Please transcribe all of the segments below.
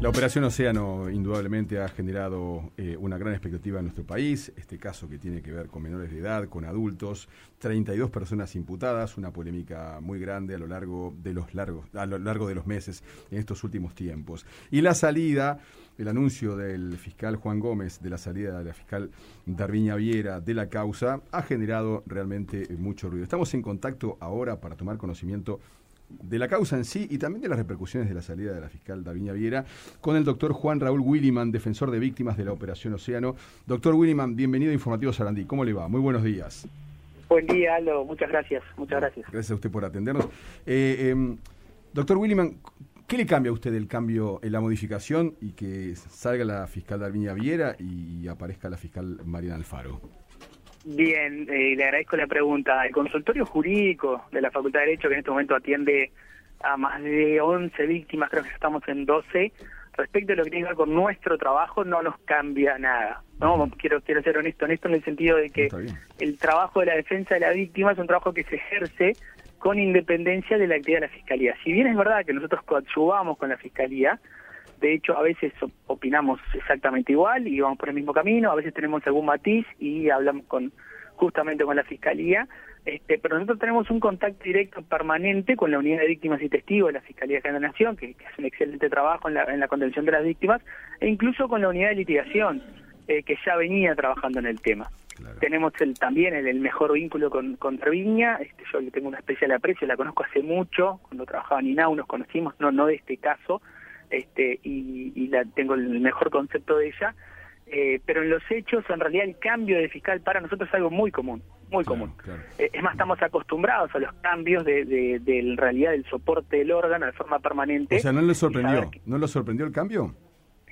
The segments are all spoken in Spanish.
La operación Océano indudablemente ha generado eh, una gran expectativa en nuestro país, este caso que tiene que ver con menores de edad, con adultos, 32 personas imputadas, una polémica muy grande a lo largo de los largos a lo largo de los meses en estos últimos tiempos. Y la salida, el anuncio del fiscal Juan Gómez de la salida de la fiscal Darviña Viera de la causa ha generado realmente mucho ruido. Estamos en contacto ahora para tomar conocimiento de la causa en sí y también de las repercusiones de la salida de la fiscal Daviña Viera con el doctor Juan Raúl Williman, defensor de víctimas de la Operación Océano. Doctor Williman, bienvenido a Informativo Sarandí. ¿Cómo le va? Muy buenos días. Buen día, Aldo. Muchas gracias. Muchas gracias. Gracias a usted por atendernos. Eh, em, doctor Williman, ¿qué le cambia a usted el cambio en la modificación y que salga la fiscal Daviña Viera y aparezca la fiscal Mariana Alfaro? Bien, eh, le agradezco la pregunta. El consultorio jurídico de la Facultad de Derecho, que en este momento atiende a más de 11 víctimas, creo que estamos en 12, respecto a lo que tiene que ver con nuestro trabajo, no nos cambia nada. No, quiero quiero ser honesto, honesto en el sentido de que el trabajo de la defensa de la víctima es un trabajo que se ejerce con independencia de la actividad de la fiscalía. Si bien es verdad que nosotros coadyuvamos con la fiscalía, de hecho, a veces opinamos exactamente igual y vamos por el mismo camino, a veces tenemos algún matiz y hablamos con justamente con la Fiscalía, este, pero nosotros tenemos un contacto directo permanente con la Unidad de Víctimas y Testigos de la Fiscalía de la Nación, que, hace un excelente trabajo en la, en la contención de las víctimas, e incluso con la Unidad de Litigación, eh, que ya venía trabajando en el tema. Tenemos el, también el, mejor vínculo con, con Treviña, este, yo le tengo una especial aprecio, la conozco hace mucho, cuando trabajaba en INAU nos conocimos, no, no de este caso, este, y, la, tengo el mejor concepto de ella. Eh, pero en los hechos, en realidad, el cambio de fiscal para nosotros es algo muy común, muy común. Eh, es más, estamos acostumbrados a los cambios de, de, realidad del soporte del órgano de forma permanente. O sea, ¿no le sorprendió? ¿No le sorprendió el cambio?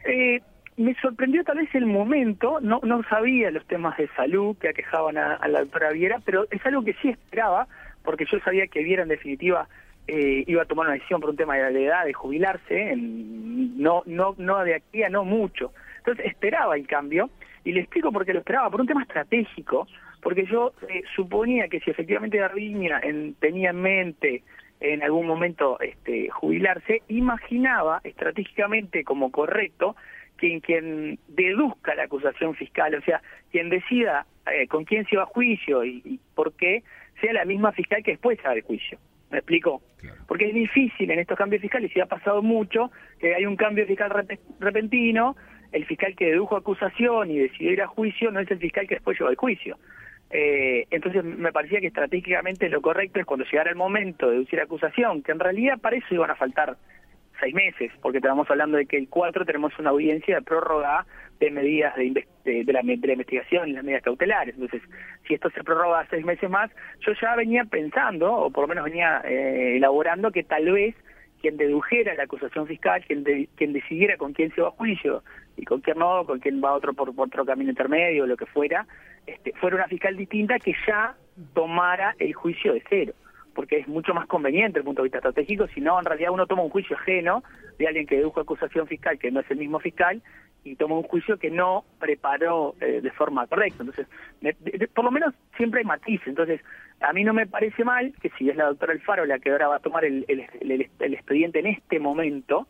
Eh, me sorprendió tal vez el momento, no, no sabía los temas de salud que aquejaban a, a la doctora Viera, pero es algo que sí esperaba, porque yo sabía que Viera en definitiva eh, iba a tomar una decisión por un tema de la edad de jubilarse, en, no, no, no de aquí a no mucho. Entonces esperaba el cambio, y le explico por qué lo esperaba, por un tema estratégico, porque yo eh, suponía que si efectivamente Garbiña tenía en mente en algún momento este, jubilarse, imaginaba estratégicamente como correcto que quien deduzca la acusación fiscal, o sea, quien decida eh, con quién se va a juicio y, y, por qué, sea la misma fiscal que después haga el juicio. ¿Me explico? Porque es difícil en estos cambios fiscales, y ha pasado mucho, que hay un cambio fiscal repentino, el fiscal que dedujo acusación y decidió ir a juicio no es el fiscal que después lleva al juicio. Eh, entonces me parecía que estratégicamente lo correcto es cuando llegara el momento de deducir acusación, que en realidad para eso iban a faltar seis meses, porque estamos hablando de que el 4 tenemos una audiencia de prórroga de medidas de, de, la, investigación y las medidas cautelares. Entonces, si esto se prorroga seis meses más, yo ya venía pensando, o por lo menos venía eh, elaborando, que tal vez quien dedujera la acusación fiscal, quien, quien decidiera con quién se va a juicio y con quién no, con quién va otro por, por otro camino intermedio lo que fuera, este, fuera una fiscal distinta que ya tomara el juicio de cero porque es mucho más conveniente desde el punto de vista estratégico, si no, en realidad uno toma un juicio ajeno de alguien que dedujo acusación fiscal que no es el mismo fiscal y toma un juicio que no preparó eh, de forma correcta. Entonces, por lo menos siempre hay matices. Entonces, a mí no me parece mal que si es la doctora Alfaro la que ahora va a tomar el, el, expediente en este momento,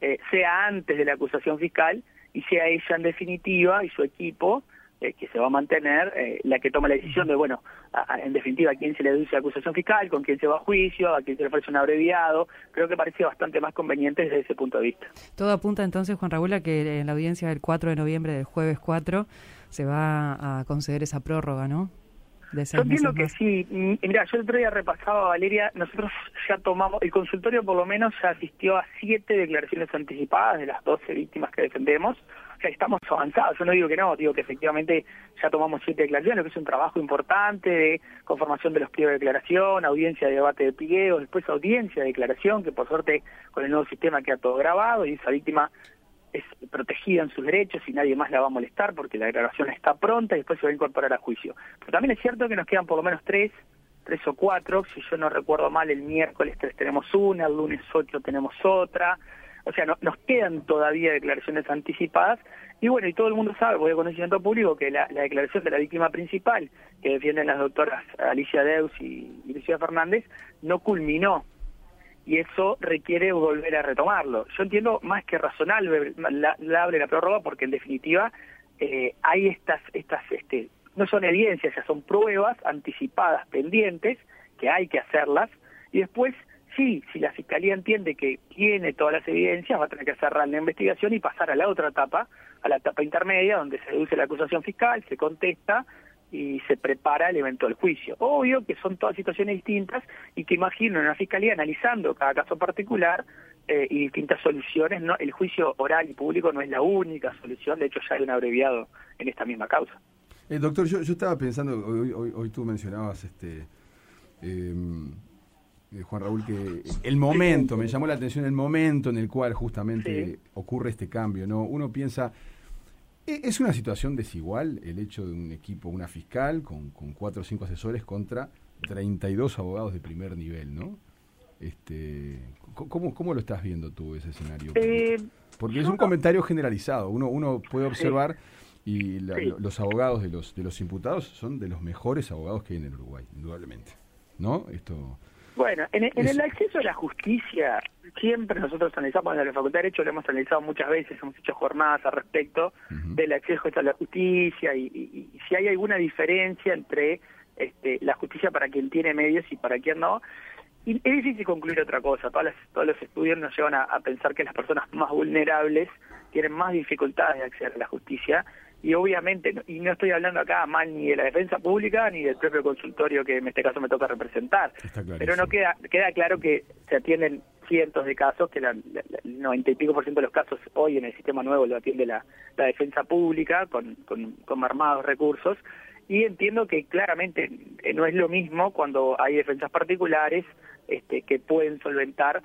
eh, sea antes de la acusación fiscal y sea ella en definitiva y su equipo eh, que se va a mantener eh, la que toma la decisión de, bueno, en definitiva, a quién se le deduce acusación fiscal, con quién se va a juicio, a quién se le ofrece un abreviado. Creo que parece bastante más conveniente desde ese punto de vista. Todo apunta entonces, Juan Raúl, a que en la audiencia del 4 de noviembre, del jueves 4, se va a conceder esa prórroga, ¿no? Yo entiendo que sí. Mira, yo el otro día repasaba, Valeria, nosotros ya tomamos, el consultorio por lo menos ya asistió a siete declaraciones anticipadas de las 12 víctimas que defendemos estamos avanzados. Yo no digo que no, digo que efectivamente ya tomamos siete declaraciones, que es un trabajo importante de conformación de los pliegos de declaración, audiencia de debate de pliegos, después audiencia de declaración, que por suerte con el nuevo sistema queda todo grabado y esa víctima es protegida en sus derechos y nadie más la va a molestar porque la declaración está pronta y después se va a incorporar a juicio. Pero también es cierto que nos quedan por lo menos tres, tres o cuatro, si yo no recuerdo mal, el miércoles tres tenemos una, el lunes ocho tenemos otra, o sea, no, nos quedan todavía declaraciones anticipadas y bueno, y todo el mundo sabe, voy a conocimiento público, que la, declaración de la víctima principal, que defienden las doctoras Alicia Deus y, Lucía Fernández, no culminó. Y eso requiere volver a retomarlo. Yo entiendo más que razonable la, la, la prórroga porque en definitiva eh, hay estas, estas este, no son evidencias, ya son pruebas anticipadas, pendientes, que hay que hacerlas, y después, sí, si la Fiscalía entiende que tiene todas las evidencias, va a tener que cerrar la investigación y pasar a la otra etapa, a la etapa intermedia, donde se deduce la acusación fiscal, se contesta y se prepara el evento del juicio. Obvio que son todas situaciones distintas y que imagino en una fiscalía analizando cada caso particular eh, y distintas soluciones, no el juicio oral y público no es la única solución, de hecho ya hay un abreviado en esta misma causa. Eh, doctor, yo, yo estaba pensando, hoy, hoy, hoy tú mencionabas este em, eh, Juan Raúl, que el momento, me llamó la atención el momento en el cual justamente ocurre este cambio, ¿no? Uno piensa, ¿e-, ¿es una situación desigual el hecho de un equipo, una fiscal con, con cuatro o cinco asesores contra 32 abogados de primer nivel, ¿no? Este, ¿cómo, ¿Cómo lo estás viendo tú ese escenario? Porque, eh, porque es un comentario generalizado, uno, uno puede observar y los abogados de los, de los imputados son de los mejores abogados que hay en el Uruguay, indudablemente. ¿No? Esto bueno, en, el acceso a la justicia, siempre nosotros analizamos en la Facultad de Derecho, lo hemos analizado muchas veces, hemos hecho jornadas al respecto del acceso a la justicia y, si hay alguna diferencia entre este, la justicia para quien tiene medios y para quien no. Y es difícil concluir otra cosa. Todas todos los estudios nos llevan a pensar que las personas más vulnerables tienen más dificultades de acceder a la justicia y obviamente, y no estoy hablando acá mal ni de la defensa pública ni del propio consultorio que en este caso me toca representar, pero no queda queda claro que se atienden cientos de casos, que el 90 y pico por ciento de los casos hoy en el sistema nuevo lo atiende la, la defensa pública con, con, armados recursos, y entiendo que claramente eh, no es lo mismo cuando hay defensas particulares este, que pueden solventar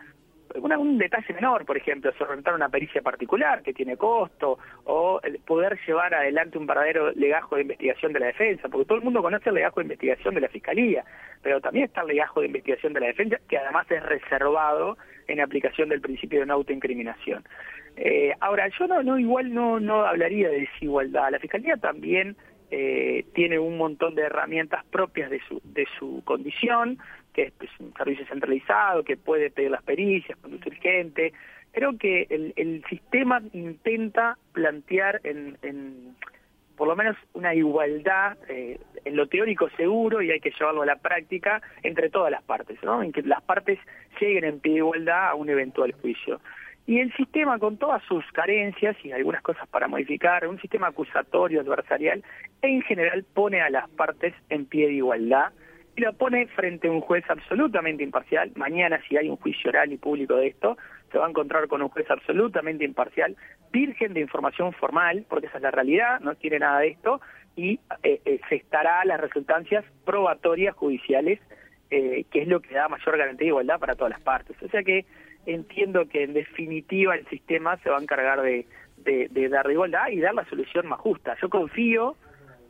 un detalle menor, por ejemplo, solventar una pericia particular que tiene costo, o poder llevar adelante un verdadero legajo de investigación de la defensa, porque todo el mundo conoce el legajo de investigación de la fiscalía, pero también está el legajo de investigación de la defensa, que además es reservado en aplicación del principio de no autoincriminación. Eh, ahora, yo no, no igual no, no hablaría de desigualdad. La fiscalía también eh, tiene un montón de herramientas propias de su, de su condición, que es pues, un servicio centralizado, que puede pedir las pericias, conducir gente. Creo que el, el sistema intenta plantear en, en, por lo menos una igualdad eh, en lo teórico seguro y hay que llevarlo a la práctica entre todas las partes, ¿no? en que las partes lleguen en pie de igualdad a un eventual juicio. Y el sistema, con todas sus carencias y algunas cosas para modificar, un sistema acusatorio adversarial, en general pone a las partes en pie de igualdad y lo pone frente a un juez absolutamente imparcial. Mañana, si hay un juicio oral y público de esto, se va a encontrar con un juez absolutamente imparcial, virgen de información formal, porque esa es la realidad, no tiene nada de esto, y eh, eh, se estará a las resultancias probatorias judiciales, eh, que es lo que da mayor garantía de igualdad para todas las partes. O sea que entiendo que en definitiva el sistema se va a encargar de, de, de igualdad y dar la solución más justa. Yo confío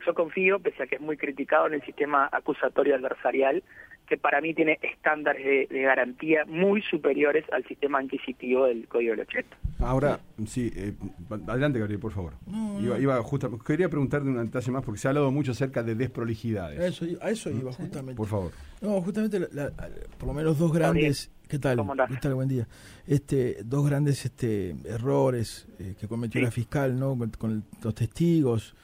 yo confío, pese a que es muy criticado en el sistema acusatorio adversarial, que para mí tiene estándares de, garantía muy superiores al sistema inquisitivo del Código de 80. Ahora, sí, eh, adelante Gabriel, por favor. iba, iba quería preguntarte un detalle más porque se ha hablado mucho acerca de desprolijidades. A eso, a eso iba, justamente. Por favor. No, justamente, por lo menos dos grandes... ¿Qué tal? ¿Qué tal? Buen día. Este, dos grandes este, errores eh, que cometió la fiscal, ¿no? con los testigos,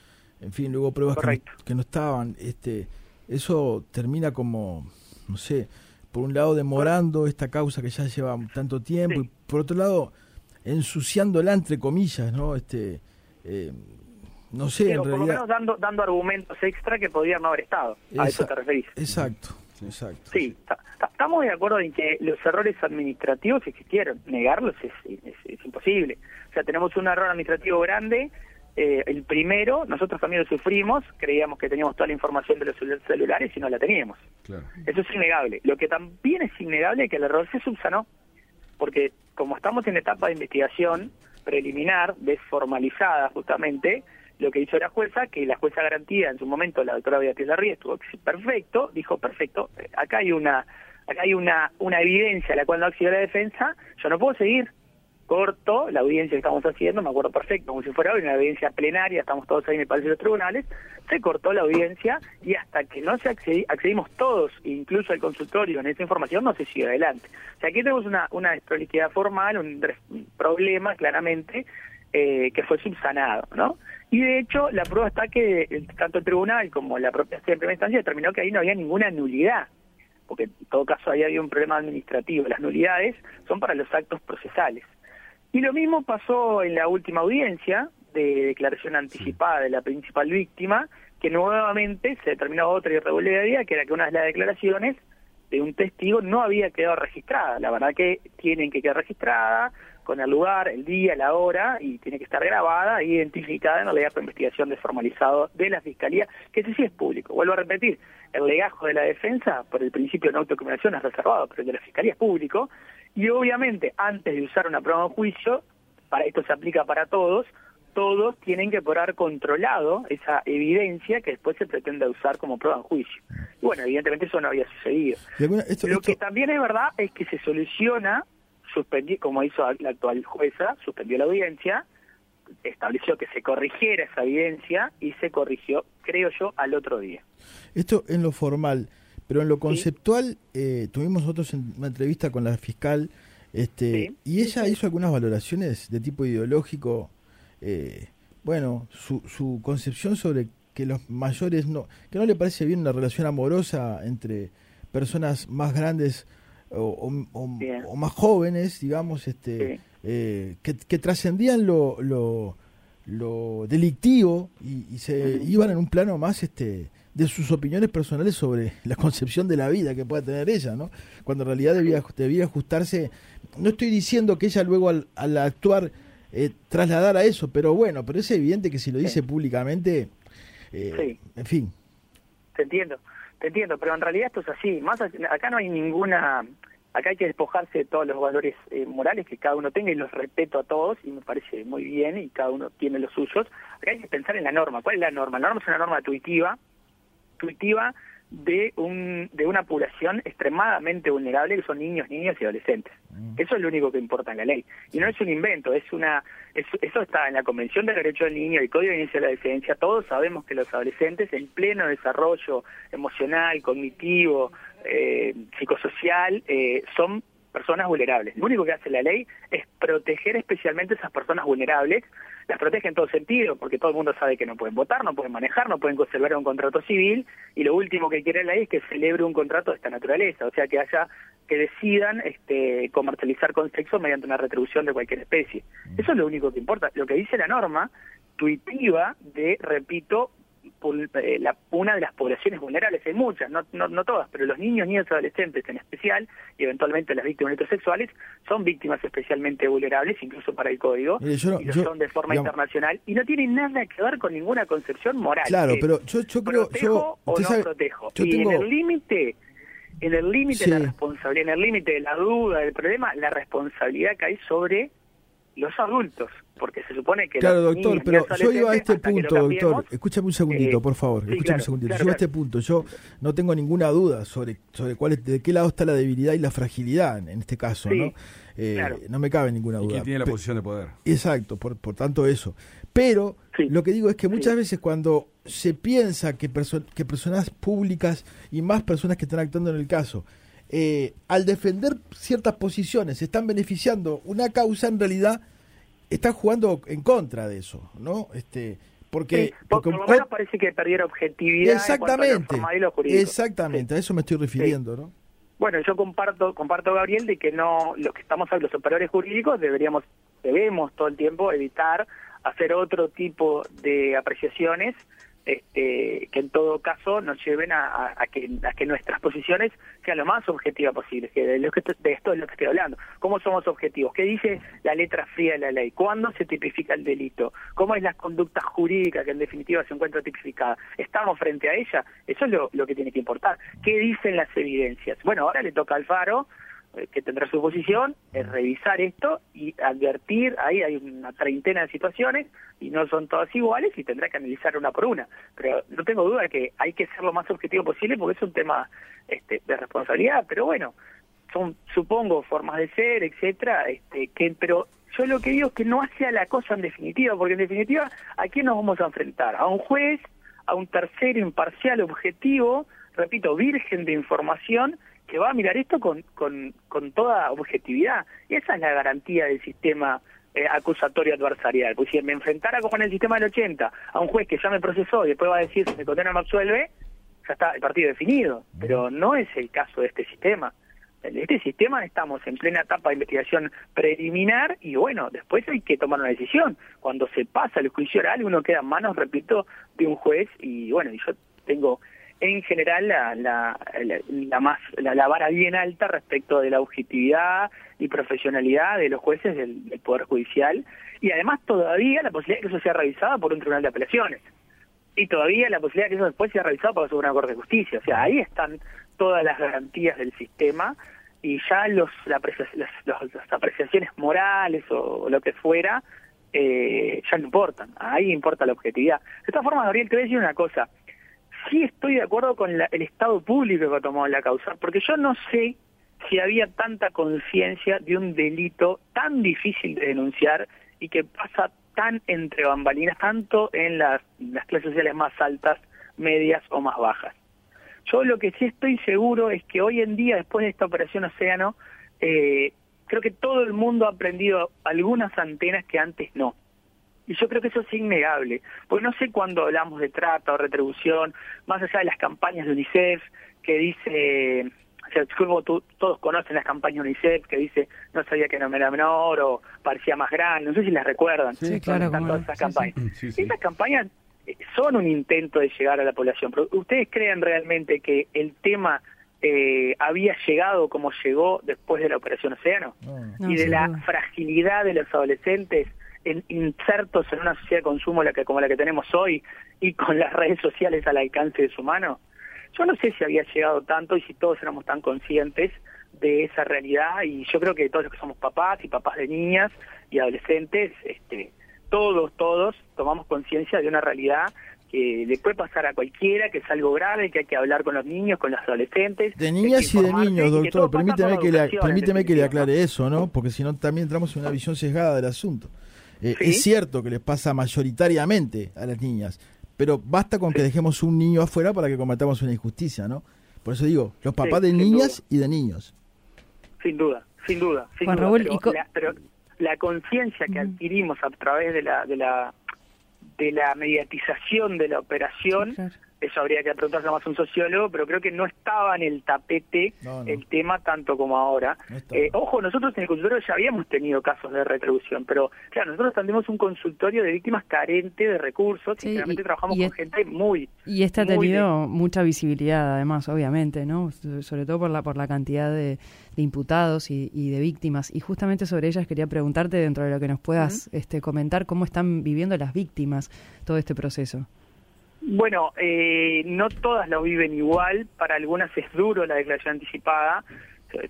en fin, luego pruebas que no, estaban, este, eso termina como, no sé, por un lado demorando esta causa que ya lleva tanto tiempo y por otro lado ensuciándola entre comillas, ¿no? Este, eh, no sé, en realidad... por lo menos dando, dando argumentos extra que podrían no haber estado. a eso te referís. Exacto, exacto. Sí, estamos de acuerdo en que los errores administrativos existieron. Negarlos es, es imposible. O sea, tenemos un error administrativo grande eh, el primero, nosotros también lo sufrimos, creíamos que teníamos toda la información de los celulares y no la teníamos. Eso es innegable. Lo que también es innegable es que el error se subsanó, porque como estamos en etapa de investigación preliminar, desformalizada justamente, lo que hizo la jueza, que la jueza garantía en su momento, la doctora Beatriz Larry, estuvo perfecto, dijo perfecto, acá hay una acá hay una, una evidencia a la cual no accedió la defensa, yo no puedo seguir corto la audiencia que estamos haciendo, me acuerdo perfecto, como si fuera una audiencia plenaria, estamos todos ahí en el Palacio de los Tribunales, se cortó la audiencia y hasta que no se accedimos todos, incluso el consultorio, en esa información, no se siguió adelante. O sea, aquí tenemos una, una formal, un, problema claramente eh, que fue subsanado, ¿no? Y de hecho, la prueba está que tanto el tribunal como la propia en primera instancia determinó que ahí no había ninguna nulidad porque en todo caso ahí había un problema administrativo. Las nulidades son para los actos procesales. Y lo mismo pasó en la última audiencia de declaración anticipada de la principal víctima, que nuevamente se determinó otra irregularidad, que era que una de las declaraciones de un testigo no había quedado registrada. La verdad que tienen que quedar registrada con el lugar, el día, la hora, y tiene que estar grabada e identificada en el legajo de investigación desformalizado de la Fiscalía, que ese sí es público. Vuelvo a repetir, el legajo de la defensa, por el principio de no autocomunicación, es reservado, pero el de la Fiscalía es público, y obviamente, antes de usar una prueba en juicio, para esto se aplica para todos, todos tienen que poder controlado esa evidencia que después se pretende usar como prueba en juicio. Y bueno, evidentemente eso no había sucedido. Lo que también es verdad es que se soluciona, suspendió, como hizo la actual jueza, suspendió la audiencia, estableció que se corrigiera esa evidencia y se corrigió, creo yo, al otro día. Esto en lo formal. Pero en lo conceptual, eh, tuvimos nosotros en una entrevista con la fiscal este, y ella hizo algunas valoraciones de tipo ideológico. Eh, bueno, su, su concepción sobre que los mayores no, que no le parece bien una relación amorosa entre personas más grandes o, más jóvenes, digamos, este, eh, que, que trascendían lo, lo, lo delictivo y, y se iban en un plano más este de sus opiniones personales sobre la concepción de la vida que pueda tener ella, ¿no? Cuando en realidad debía, debía ajustarse. No estoy diciendo que ella luego al, actuar eh, trasladara a eso, pero bueno, pero es evidente que si lo dice públicamente, eh, en fin. Te entiendo, te entiendo, pero en realidad esto es así. Más acá no hay ninguna, acá hay que despojarse de todos los valores eh, morales que cada uno tenga y los respeto a todos y me parece muy bien y cada uno tiene los suyos. Acá hay que pensar en la norma. ¿Cuál es la norma? La norma es una norma intuitiva de, un, de una población extremadamente vulnerable que son niños, niñas y adolescentes. Mm. Eso es lo único que importa en la ley. Y no es un invento, es una eso está en la Convención de Derechos del Niño, el Código de Inicio de la Defensa. Todos sabemos que los adolescentes en pleno desarrollo emocional, cognitivo, eh, psicosocial, eh, son personas vulnerables. Lo único que hace la ley es proteger especialmente a esas personas vulnerables las protege en todo sentido, porque todo el mundo sabe que no pueden votar, no pueden manejar, no pueden conservar un contrato civil, y lo último que quiere la ley es que celebre un contrato de esta naturaleza, o sea, que haya que decidan este, comercializar con sexo mediante una retribución de cualquier especie. Eso es lo único que importa. Lo que dice la norma tuitiva de, repito, la, una de las poblaciones vulnerables, hay muchas, no, no, todas, pero los niños, niños y adolescentes en especial, y eventualmente las víctimas sexuales, son víctimas especialmente vulnerables, incluso para el código, y lo son de forma internacional, y no tienen nada que ver con ninguna concepción moral. Claro, pero yo, yo creo... Protejo o no protejo. y en el límite en el límite de la responsabilidad, en el límite de la duda, del problema, la responsabilidad cae sobre los adultos, porque se supone que... Claro, doctor, pero yo iba a este punto, doctor, escúchame un segundito, por favor, escúchame un segundito. yo iba a este punto, yo no tengo ninguna duda sobre sobre cuál es, de qué lado está la debilidad y la fragilidad en este caso, ¿no? Eh, no me cabe ninguna duda. ¿Y quién tiene la posición de poder? Exacto, por, por tanto eso. Pero lo que digo es que muchas veces cuando se piensa que, que personas públicas y más personas que están actuando en el caso, eh, al defender ciertas posiciones, están beneficiando una causa, en realidad están jugando en contra de eso, ¿no? Este, porque, por, lo menos parece que perdiera objetividad. Exactamente, exactamente, a eso me estoy refiriendo, ¿no? Bueno, yo comparto, comparto Gabriel de que no, lo que estamos los operadores jurídicos deberíamos, debemos todo el tiempo evitar hacer otro tipo de apreciaciones este, que en todo caso nos lleven a, que, a que nuestras posiciones sean lo más objetivas posible, que de, lo que de esto es lo que estoy hablando. ¿Cómo somos objetivos? ¿Qué dice la letra fría de la ley? ¿Cuándo se tipifica el delito? ¿Cómo es la conducta jurídica que en definitiva se encuentra tipificada? ¿Estamos frente a ella? Eso es lo, que tiene que importar. ¿Qué dicen las evidencias? Bueno, ahora le toca al Faro que tendrá su posición es revisar esto y advertir, ahí hay una treintena de situaciones y no son todas iguales y tendrá que analizar una por una. Pero no tengo duda que hay que ser lo más objetivo posible porque es un tema este, de responsabilidad, pero bueno, son supongo formas de ser, etcétera, este, que pero Yo lo que digo es que no hace la cosa en definitiva, porque en definitiva, ¿a quién nos vamos a enfrentar? A un juez, a un tercero imparcial, objetivo, repito, virgen de información, que va a mirar esto con, con, con toda objetividad. Y esa es la garantía del sistema eh, acusatorio adversarial. Pues si me enfrentara como en el sistema del 80 a un juez que ya me procesó y después va a decir si me condena me absuelve, ya está el partido definido. Pero no es el caso de este sistema. En este sistema estamos en plena etapa de investigación preliminar y bueno, después hay que tomar una decisión. Cuando se pasa el juicio oral uno queda en manos, repito, de un juez y bueno, yo tengo en general la, la, la, más la, vara bien alta respecto de la objetividad y profesionalidad de los jueces del, Poder Judicial y además todavía la posibilidad de que eso sea revisado por un tribunal de apelaciones y todavía la posibilidad de que eso después sea revisado por la Suprema Corte de Justicia. O sea, ahí están todas las garantías del sistema y ya los, las, apreciaciones morales o, lo que fuera eh, ya no importan. Ahí importa la objetividad. De todas formas, Gabriel, te voy a decir una cosa sí estoy de acuerdo con el Estado público que ha tomado la causa, porque yo no sé si había tanta conciencia de un delito tan difícil de denunciar y que pasa tan entre bambalinas, tanto en las, clases sociales más altas, medias o más bajas. Yo lo que sí estoy seguro es que hoy en día, después de esta operación Océano, eh, creo que todo el mundo ha aprendido algunas antenas que antes no. Y yo creo que eso es innegable, porque no sé cuándo hablamos de trata o retribución, más allá de las campañas de UNICEF, que dice, o sea, todos conocen las campañas de UNICEF, que dice, no sabía que no era menor o parecía más grande, no sé si las recuerdan. Sí, claro. todas esas campañas. Esas campañas eh, son un intento de llegar a la población, pero ¿ustedes creen realmente que el tema eh, había llegado como llegó después de la Operación Océano? y de la fragilidad de los adolescentes en, insertos en una sociedad de consumo la que, como la que tenemos hoy y con las redes sociales al alcance de su mano, yo no sé si había llegado tanto y si todos éramos tan conscientes de esa realidad y yo creo que todos los que somos papás y papás de niñas y adolescentes, este, todos, todos tomamos conciencia de una realidad que le puede pasar a cualquiera, que es algo grave, que hay que hablar con los niños, con los adolescentes. De niñas y de niños, doctor. Permíteme, que le, permíteme que le aclare eso, ¿no? Porque si no también entramos en una visión sesgada del asunto. Eh, es cierto que les pasa mayoritariamente a las niñas, pero basta con que dejemos un niño afuera para que cometamos una injusticia, ¿no? Por eso digo, los papás de niñas y de niños. Sin duda, sin duda. Sin duda pero, la, conciencia que adquirimos a través de la, de la, de la mediatización de la operación eso habría que preguntarse más a un sociólogo, pero creo que no estaba en el tapete el tema tanto como ahora. eh, ojo, nosotros en el consultorio ya habíamos tenido casos de retribución, pero claro, nosotros tenemos un consultorio de víctimas carente de recursos y realmente trabajamos con gente muy... Y este ha tenido mucha visibilidad además, obviamente, ¿no? Sobre todo por la, por la cantidad de, imputados y, de víctimas. Y justamente sobre ellas quería preguntarte, dentro de lo que nos puedas este, comentar, cómo están viviendo las víctimas todo este proceso. Bueno, eh, no todas lo viven igual, para algunas es duro la declaración anticipada,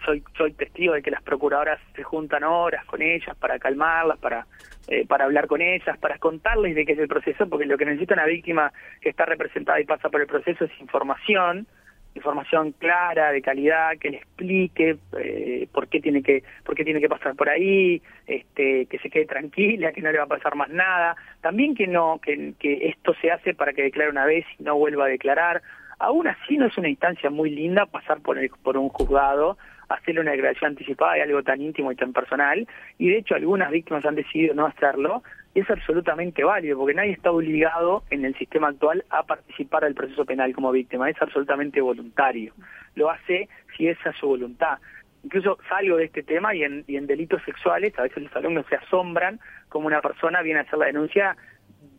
soy, soy testigo de que las procuradoras se juntan horas con ellas para calmarlas, para, eh, para hablar con ellas, para contarles de qué es el proceso, porque lo que necesita una víctima que está representada y pasa por el proceso es información, información clara, de calidad, que le explique eh, por qué tiene que por qué tiene que pasar por ahí, este, que se quede tranquila, que no le va a pasar más nada, también que no que, que esto se hace para que declare una vez y no vuelva a declarar. Aún así no es una instancia muy linda pasar por el, por un juzgado, hacerle una declaración anticipada de algo tan íntimo y tan personal, y de hecho algunas víctimas han decidido no hacerlo, es absolutamente válido, porque nadie está obligado en el sistema actual a participar del proceso penal como víctima, es absolutamente voluntario. Lo hace si es su voluntad. Incluso salgo de este tema y en, y en delitos sexuales, a veces los alumnos se asombran como una persona viene a hacer la denuncia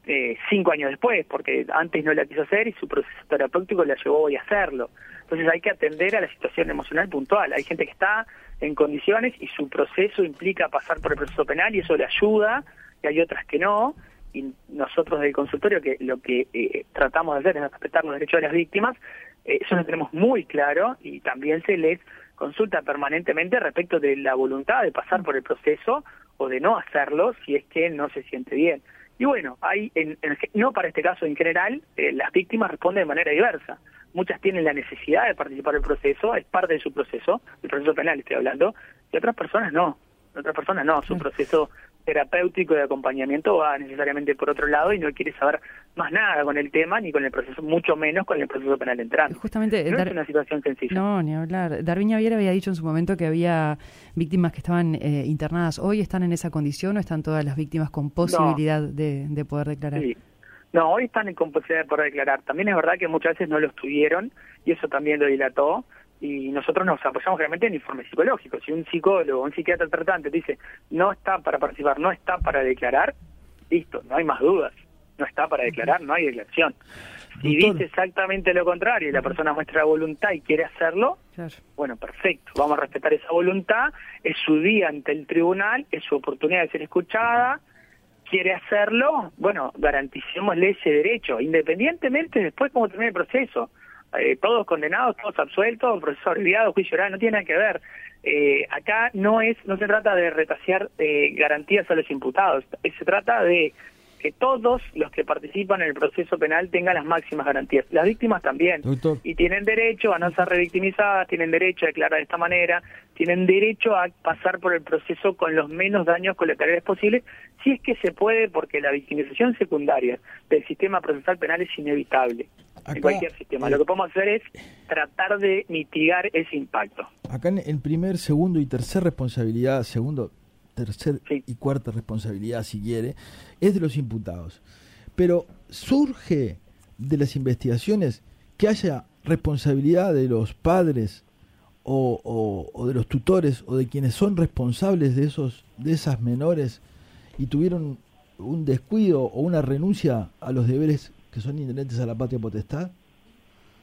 eh, cinco años después, porque antes no la quiso hacer y su proceso terapéutico la llevó hoy a hacerlo. Entonces hay que atender a la situación emocional puntual. Hay gente que está en condiciones y su proceso implica pasar por el proceso penal y eso le ayuda y hay otras que no, y nosotros del consultorio que lo que eh, tratamos de hacer es respetar los derechos de las víctimas, eh, eso lo tenemos muy claro y también se les consulta permanentemente respecto de la voluntad de pasar por el proceso o de no hacerlo si es que no se siente bien. Y bueno, hay en, no para este caso en general, eh, las víctimas responden de manera diversa. Muchas tienen la necesidad de participar en el proceso, es parte de su proceso, el proceso penal estoy hablando, y otras personas no. Otras personas no, su proceso terapéutico de acompañamiento va necesariamente por otro lado y no quiere saber más nada con el tema ni con el proceso, mucho menos con el proceso penal entrando. Justamente, no es una situación sencilla. No, ni hablar. Darviña Viera había dicho en su momento que había víctimas que estaban eh, internadas. ¿Hoy están en esa condición o están todas las víctimas con posibilidad de, de, poder declarar? Sí. No, hoy están en posibilidad de poder declarar. También es verdad que muchas veces no lo estuvieron y eso también lo dilató y nosotros nos apoyamos realmente en informes psicológicos. Si un psicólogo, un psiquiatra tratante dice no está para participar, no está para declarar, listo, no hay más dudas, no está para declarar, no hay declaración. Si dice exactamente lo contrario y la persona muestra voluntad y quiere hacerlo, bueno, perfecto, vamos a respetar esa voluntad, es su día ante el tribunal, es su oportunidad de ser escuchada, quiere hacerlo, bueno, garanticémosle ese derecho, independientemente después cómo termine el proceso. Eh, todos condenados, todos absueltos, proceso abreviado, juicio oral, no tiene nada que ver. Eh, acá no es, no se trata de retasear eh, garantías a los imputados, se trata de que todos los que participan en el proceso penal tengan las máximas garantías. Las víctimas también. Y tienen derecho a no ser revictimizadas, tienen derecho a declarar de esta manera, tienen derecho a pasar por el proceso con los menos daños colaterales posibles, si es que se puede, porque la victimización secundaria del sistema procesal penal es inevitable en cualquier sistema. Lo que podemos hacer es tratar de mitigar ese impacto. Acá en, primer, segundo y tercer responsabilidad, segundo, tercer y cuarta responsabilidad, si quiere, es de los imputados. Pero surge de las investigaciones que haya responsabilidad de los padres o, o, de los tutores o de quienes son responsables de esos de esas menores y tuvieron un descuido o una renuncia a los deberes que son inherentes a la patria potestad?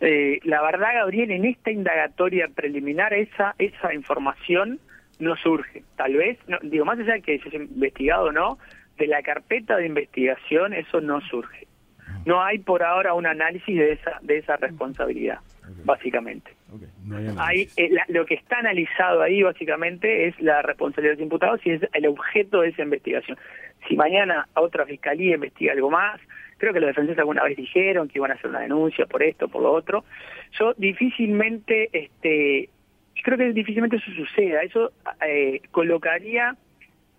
Eh, la verdad, Gabriel, en esta indagatoria preliminar esa esa información no surge. Tal vez, no, digo, más allá de que se haya investigado o no, de la carpeta de investigación eso no surge. No hay por ahora un análisis de esa de esa responsabilidad, básicamente. hay eh, lo que está analizado ahí básicamente es la responsabilidad de los imputados y es el objeto de esa investigación. Si mañana otra fiscalía investiga algo más, creo que los defensores alguna vez dijeron que iban a hacer una denuncia por esto, por lo otro. Yo difícilmente, este, creo que difícilmente eso suceda. Eso eh, colocaría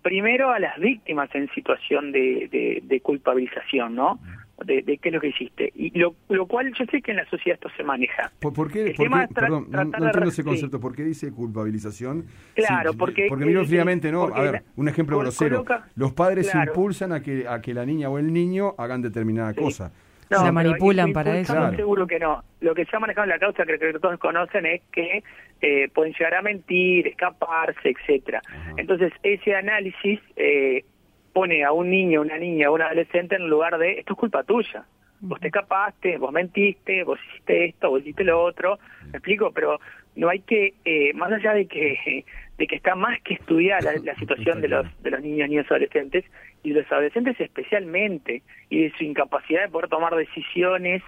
primero a las víctimas en situación de, de culpabilización, ¿no? De, qué es lo que hiciste. Y lo, lo cual yo sé que en la sociedad esto se maneja. ¿Por, qué? perdón, no, entiendo ese concepto. ¿Por qué dice culpabilización? Claro, porque... Porque miro fríamente, ¿no? A ver, un ejemplo grosero. Los padres impulsan a que, a que la niña o el niño hagan determinada cosa. se manipulan para eso. Seguro que no. Lo que se ha manejado en la causa, que creo que todos conocen, es que eh, pueden llegar a mentir, escaparse, etcétera. Entonces, ese análisis eh, pone a un niño, una niña, un adolescente en lugar de esto es culpa tuya. Vos te escapaste, vos mentiste, vos hiciste esto, vos hiciste lo otro, me explico, pero no hay que, eh, más allá de que de que está más que estudiar la, situación de los de los niños, niños adolescentes y de los adolescentes especialmente y de su incapacidad de poder tomar decisiones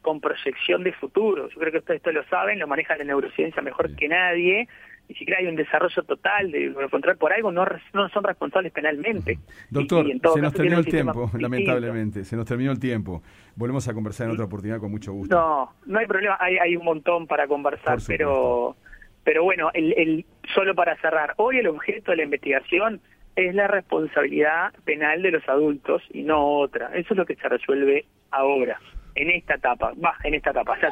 con proyección de futuro. Yo creo que ustedes esto lo saben, lo maneja la neurociencia mejor que nadie ni siquiera hay un desarrollo total de encontrar por algo, no, no son responsables penalmente. Doctor, se nos terminó el tiempo, lamentablemente, se nos terminó el tiempo. Volvemos a conversar en otra oportunidad con mucho gusto. No, no hay problema, hay, hay un montón para conversar, pero pero bueno, el, el, solo para cerrar, hoy el objeto de la investigación es la responsabilidad penal de los adultos y no otra. Eso es lo que se resuelve ahora, en esta etapa, va, en esta etapa. O sea,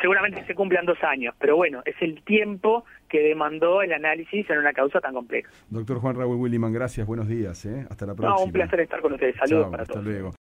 seguramente se cumplan dos años, pero bueno, es el tiempo que demandó el análisis en una causa tan compleja. Doctor Juan Raúl Williman, gracias, buenos días, ¿eh? hasta la próxima. No, un placer estar con ustedes, saludos para todos. Hasta luego.